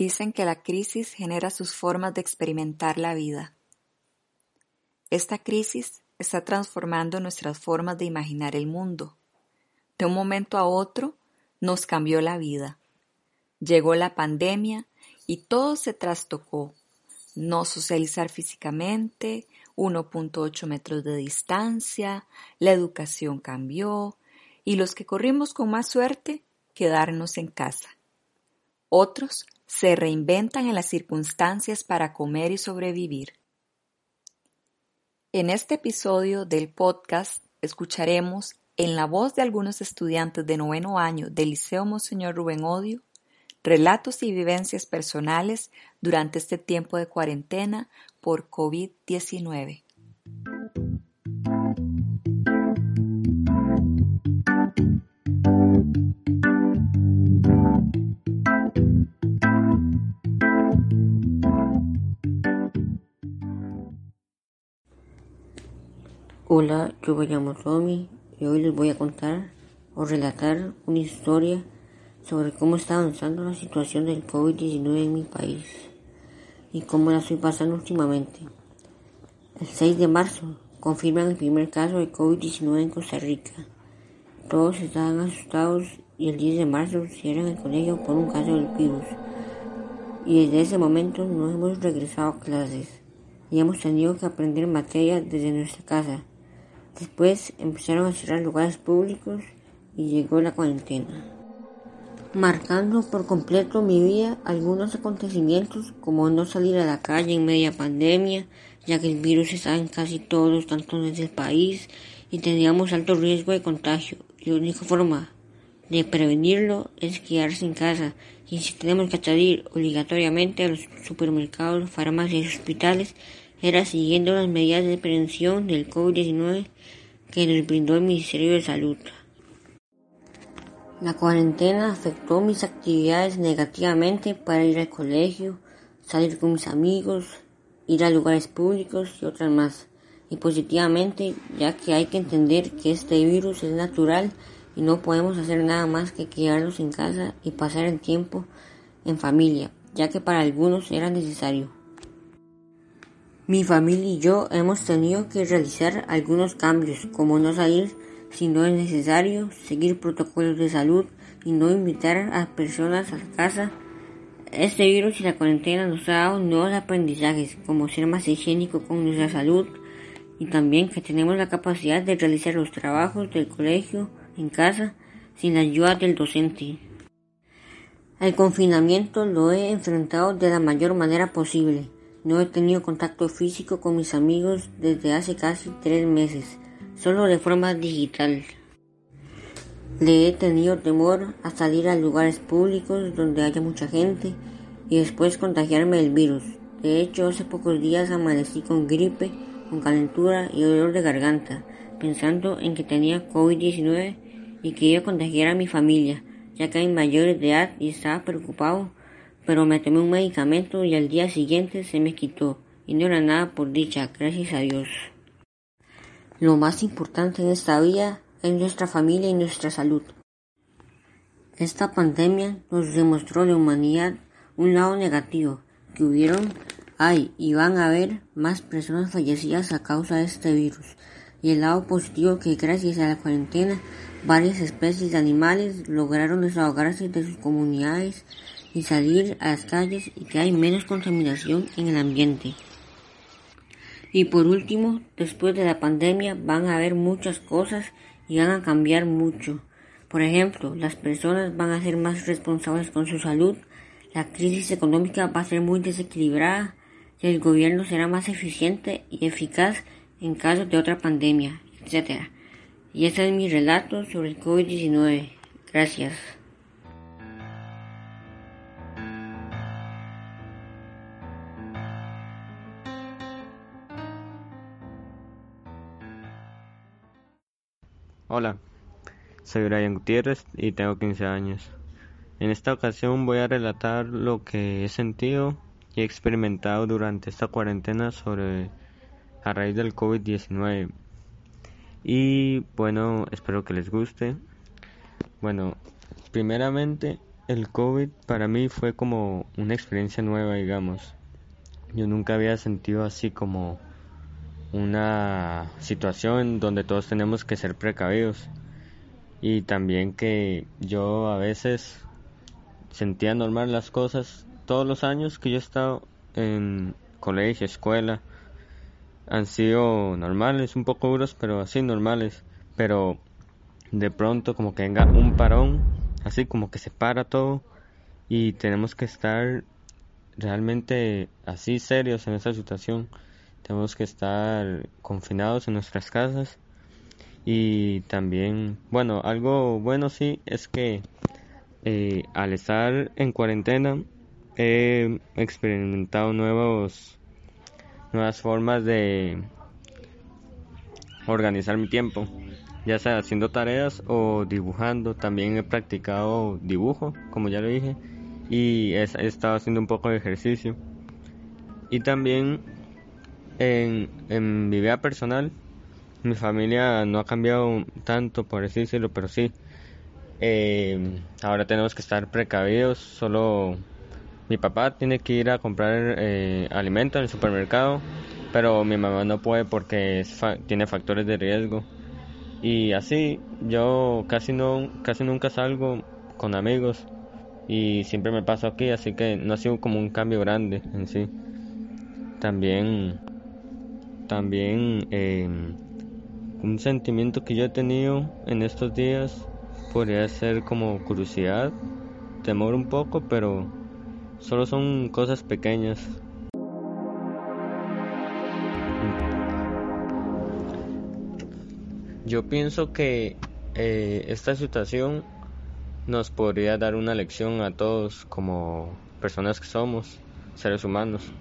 Dicen que la crisis genera sus formas de experimentar la vida. Esta crisis está transformando nuestras formas de imaginar el mundo. De un momento a otro nos cambió la vida. Llegó la pandemia y todo se trastocó. No socializar físicamente, 1.8 metros de distancia, la educación cambió y los que corrimos con más suerte, quedarnos en casa. Otros se reinventan en las circunstancias para comer y sobrevivir. En este episodio del podcast escucharemos, en la voz de algunos estudiantes de noveno año del Liceo Monseñor Rubén Odio, relatos y vivencias personales durante este tiempo de cuarentena por COVID-19. Hola, yo me llamo Tommy y hoy les voy a contar o relatar una historia sobre cómo está avanzando la situación del COVID-19 en mi país y cómo la estoy pasando últimamente. El 6 de marzo confirman el primer caso de COVID-19 en Costa Rica. Todos estaban asustados y el 10 de marzo cierran el colegio por un caso del virus. Y desde ese momento no hemos regresado a clases y hemos tenido que aprender materia desde nuestra casa Después empezaron a cerrar lugares públicos y llegó la cuarentena, marcando por completo mi vida algunos acontecimientos como no salir a la calle en media pandemia, ya que el virus estaba en casi todos los cantones del país y teníamos alto riesgo de contagio. La única forma de prevenirlo es quedarse en casa y si tenemos que salir obligatoriamente a los supermercados, farmacias y hospitales, era siguiendo las medidas de prevención del COVID-19 que nos brindó el Ministerio de Salud. La cuarentena afectó mis actividades negativamente para ir al colegio, salir con mis amigos, ir a lugares públicos y otras más. Y positivamente, ya que hay que entender que este virus es natural y no podemos hacer nada más que quedarnos en casa y pasar el tiempo en familia, ya que para algunos era necesario. Mi familia y yo hemos tenido que realizar algunos cambios, como no salir si no es necesario, seguir protocolos de salud y no invitar a personas a casa. Este virus y la cuarentena nos ha dado nuevos aprendizajes, como ser más higiénico con nuestra salud y también que tenemos la capacidad de realizar los trabajos del colegio en casa sin la ayuda del docente. El confinamiento lo he enfrentado de la mayor manera posible no he tenido contacto físico con mis amigos desde hace casi tres meses, solo de forma digital. Le he tenido temor a salir a lugares públicos donde haya mucha gente y después contagiarme del virus. De hecho, hace pocos días amanecí con gripe, con calentura y dolor de garganta, pensando en que tenía COVID-19 y que iba a contagiar a mi familia, ya que hay mayores de edad y estaba preocupado pero me tomé un medicamento y al día siguiente se me quitó y no era nada por dicha, gracias a Dios. Lo más importante en esta vida es nuestra familia y nuestra salud. Esta pandemia nos demostró la humanidad un lado negativo, que hubieron, hay y van a haber más personas fallecidas a causa de este virus, y el lado positivo que gracias a la cuarentena varias especies de animales lograron desahogarse de sus comunidades y salir a las calles y que hay menos contaminación en el ambiente. Y por último, después de la pandemia van a haber muchas cosas y van a cambiar mucho. Por ejemplo, las personas van a ser más responsables con su salud, la crisis económica va a ser muy desequilibrada el gobierno será más eficiente y eficaz en caso de otra pandemia, etc. Y este es mi relato sobre el COVID-19. Gracias. Hola, soy Brian Gutiérrez y tengo 15 años. En esta ocasión voy a relatar lo que he sentido y experimentado durante esta cuarentena sobre a raíz del COVID-19. Y bueno, espero que les guste. Bueno, primeramente el COVID para mí fue como una experiencia nueva, digamos. Yo nunca había sentido así como una situación donde todos tenemos que ser precavidos. Y también que yo a veces sentía normal las cosas todos los años que yo he estado en colegio, escuela. Han sido normales, un poco duros, pero así normales, pero de pronto como que venga un parón, así como que se para todo y tenemos que estar realmente así serios en esa situación. Tenemos que estar confinados en nuestras casas y también, bueno, algo bueno sí es que eh, al estar en cuarentena he experimentado nuevos nuevas formas de organizar mi tiempo ya sea haciendo tareas o dibujando. También he practicado dibujo, como ya lo dije, y he, estado haciendo un poco de ejercicio. Y también en, en, mi vida personal, mi familia no ha cambiado tanto, por decirlo, pero sí. Eh, ahora tenemos que estar precavidos, solo mi papá tiene que ir a comprar eh, alimento en el supermercado, pero mi mamá no puede porque tiene factores de riesgo. Y así, yo casi no, casi nunca salgo con amigos y siempre me paso aquí, así que no ha sido como un cambio grande en sí. También, también em, un sentimiento que yo he tenido en estos días podría ser como curiosidad, temor un poco, pero solo son cosas pequeñas Yo pienso que eh, esta situación nos podría dar una lección a todos como personas que somos, seres humanos.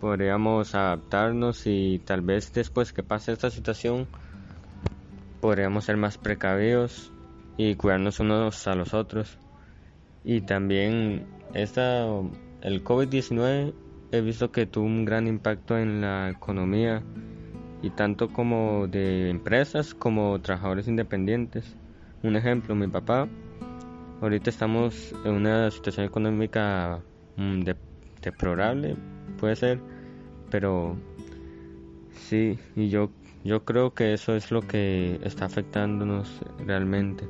Podríamos adaptarnos y tal vez después que pase esta situación podríamos ser más precavidos y cuidarnos unos a los otros. Y también esta, el COVID-19 he visto que tuvo un gran impacto en la economía y tanto como de empresas como trabajadores independientes. Un ejemplo, mi papá, ahorita estamos en una situación económica mm, deplorable, puede ser, pero sí, y yo, yo creo que eso es lo que está afectándonos realmente.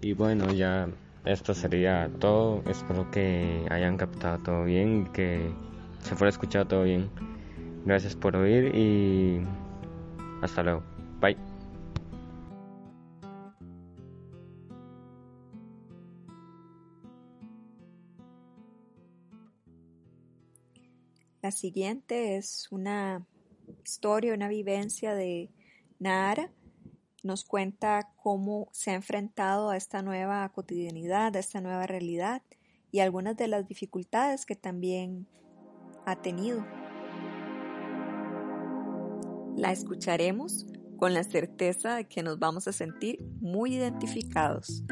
Y bueno, ya esto sería todo. Espero que hayan captado todo bien y que se fuera escuchado todo bien. Gracias por oír y hasta luego. Bye. La siguiente es una historia, una vivencia de Nara. Nos cuenta cómo se ha enfrentado a esta nueva cotidianidad, a esta nueva realidad y algunas de las dificultades que también ha tenido. La escucharemos con la certeza de que nos vamos a sentir muy identificados.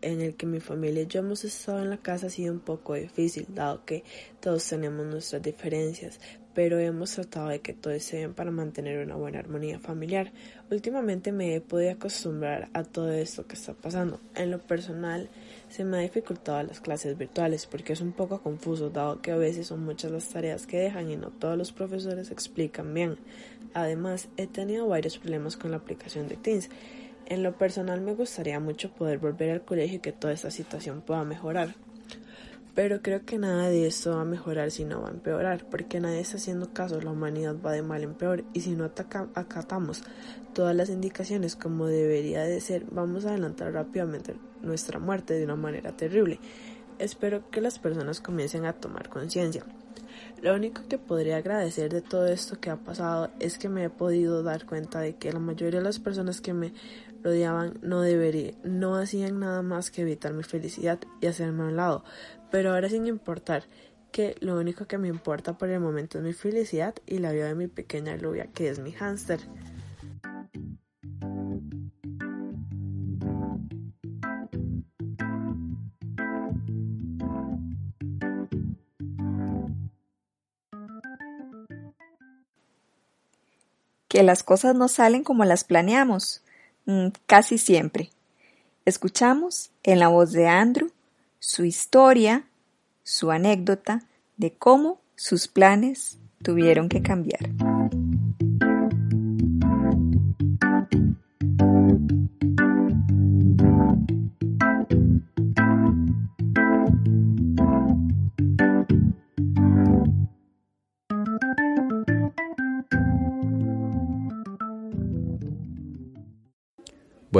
En el que mi familia y yo hemos estado en la casa ha sido un poco difícil, dado que todos tenemos nuestras diferencias, pero hemos tratado de que todos se den para mantener una buena armonía familiar. Últimamente me he podido acostumbrar a todo esto que está pasando. En lo personal, se me ha dificultado las clases virtuales porque es un poco confuso, dado que a veces son muchas las tareas que dejan y no todos los profesores explican bien. Además, he tenido varios problemas con la aplicación de Teams en lo personal me gustaría mucho poder volver al colegio y que toda esta situación pueda mejorar. Pero creo que nada de esto va a mejorar si no va a empeorar, porque nadie está haciendo caso, la humanidad va de mal en peor y si no acatamos todas las indicaciones como debería de ser, vamos a adelantar rápidamente nuestra muerte de una manera terrible. Espero que las personas comiencen a tomar conciencia. Lo único que podría agradecer de todo esto que ha pasado es que me he podido dar cuenta de que la mayoría de las personas que me rodeaban no debería, no hacían nada más que evitar mi felicidad y hacerme a un lado. Pero ahora sin importar que lo único que me importa por el momento es mi felicidad y la vida de mi pequeña Lubia, que es mi hámster. Que las cosas no salen como las planeamos, mm, casi siempre. Escuchamos en la voz de Andrew su historia, su anécdota de cómo sus planes tuvieron que cambiar.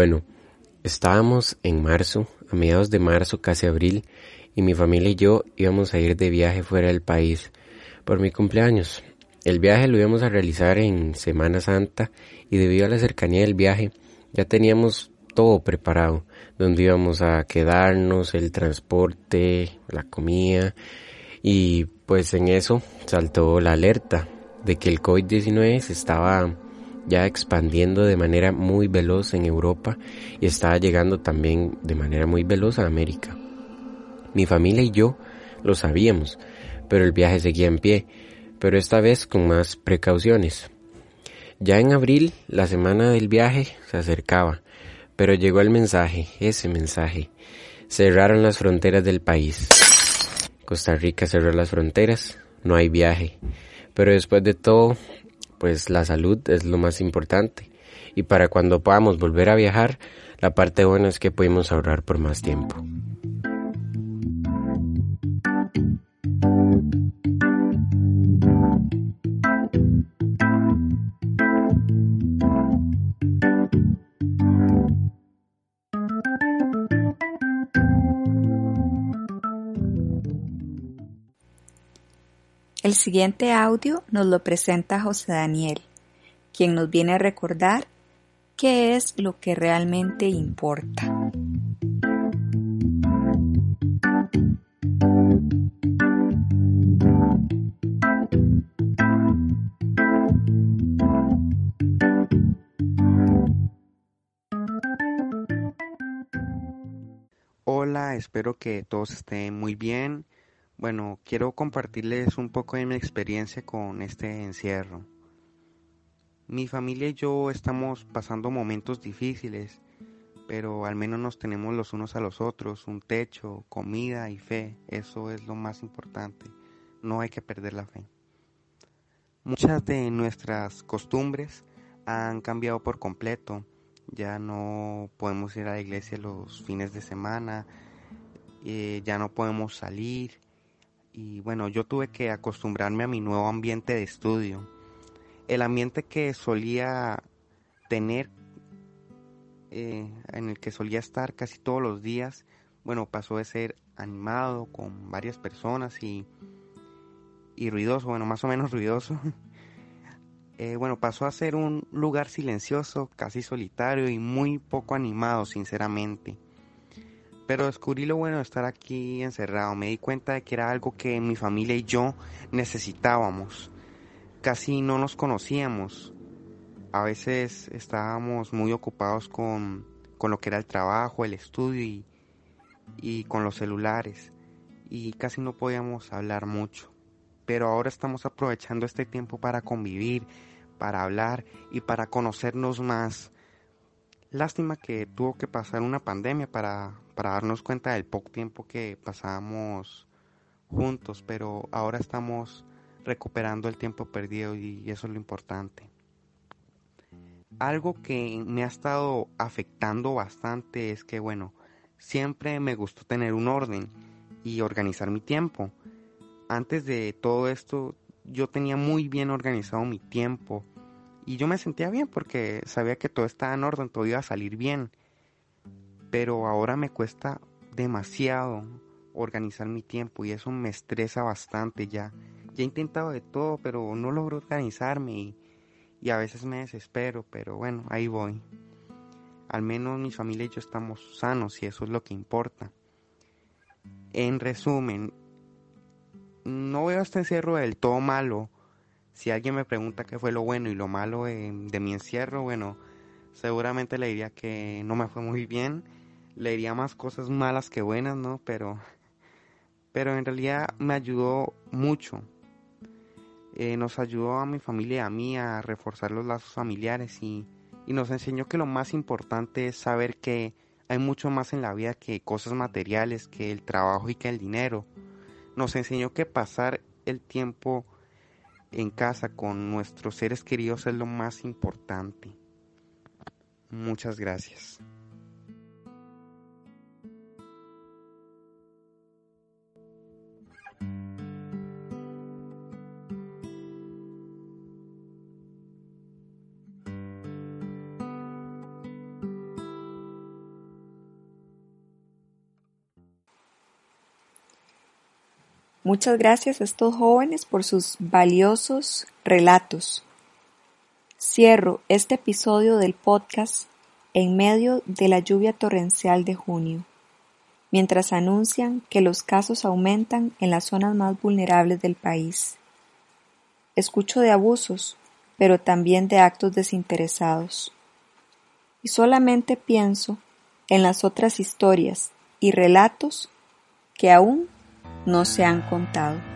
Bueno, estábamos en marzo, a mediados de marzo, casi abril, y mi familia y yo íbamos a ir de viaje fuera del país por mi cumpleaños. El viaje lo íbamos a realizar en Semana Santa y debido a la cercanía del viaje ya teníamos todo preparado, donde íbamos a quedarnos, el transporte, la comida y pues en eso saltó la alerta de que el COVID-19 se estaba ya expandiendo de manera muy veloz en Europa y estaba llegando también de manera muy veloz a América. Mi familia y yo lo sabíamos, pero el viaje seguía en pie, pero esta vez con más precauciones. Ya en abril, la semana del viaje se acercaba, pero llegó el mensaje, ese mensaje. Cerraron las fronteras del país. Costa Rica cerró las fronteras, no hay viaje. Pero después de todo, pues la salud es lo más importante. Y para cuando podamos volver a viajar, la parte buena es que podemos ahorrar por más tiempo. El siguiente audio nos lo presenta José Daniel, quien nos viene a recordar qué es lo que realmente importa. Hola, espero que todos estén muy bien bueno, quiero compartirles un poco de mi experiencia con este encierro. Mi familia y yo estamos pasando momentos difíciles, pero al menos nos tenemos los unos a los otros, un techo, comida y fe, eso es lo más importante, no hay que perder la fe. Muchas de nuestras costumbres han cambiado por completo, ya no podemos ir a la iglesia los fines de semana, eh, ya no podemos salir, y bueno, yo tuve que acostumbrarme a mi nuevo ambiente de estudio. El ambiente que solía tener, eh, en el que solía estar casi todos los días, bueno, pasó de ser animado con varias personas y, y ruidoso, bueno, más o menos ruidoso. Eh, bueno, pasó a ser un lugar silencioso, casi solitario y muy poco animado, sinceramente. Pero descubrí lo bueno de estar aquí encerrado. Me di cuenta de que era algo que mi familia y yo necesitábamos. Casi no nos conocíamos. A veces estábamos muy ocupados con, lo que era el trabajo, el estudio y, y con los celulares. Y casi no podíamos hablar mucho. Pero ahora estamos aprovechando este tiempo para convivir, para hablar y para conocernos más. Lástima que tuvo que pasar una pandemia para, para darnos cuenta del poco tiempo que pasábamos juntos, pero ahora estamos recuperando el tiempo perdido y eso es lo importante. Algo que me ha estado afectando bastante es que, bueno, siempre me gustó tener un orden y organizar mi tiempo. Antes de todo esto, yo tenía muy bien organizado mi tiempo y yo me sentía bien porque sabía que todo estaba en orden, todo iba a salir bien pero ahora me cuesta demasiado organizar mi tiempo y eso me estresa bastante ya. Ya he intentado de todo, pero no logro organizarme y, y a veces me desespero, pero bueno, ahí voy. Al menos mi familia y yo estamos sanos y eso es lo que importa. En resumen, no veo este encierro del todo malo. Si alguien me pregunta qué fue lo bueno y lo malo de, de mi encierro, bueno, seguramente le diría que no me fue muy bien le diría más cosas malas que buenas, ¿no? Pero, pero en realidad me ayudó mucho. eh, nos ayudó a mi familia y a mí a reforzar los lazos familiares y, y nos enseñó que lo más importante es saber que hay mucho más en la vida que cosas materiales, que el trabajo y que el dinero. Nos enseñó que pasar el tiempo en casa con nuestros seres queridos es lo más importante. Muchas gracias. Muchas gracias a estos jóvenes por sus valiosos relatos. Cierro este episodio del podcast en medio de la lluvia torrencial de junio, mientras anuncian que los casos aumentan en las zonas más vulnerables del país. Escucho de abusos, pero también de actos desinteresados. Y solamente pienso en las otras historias y relatos que aún no se han contado.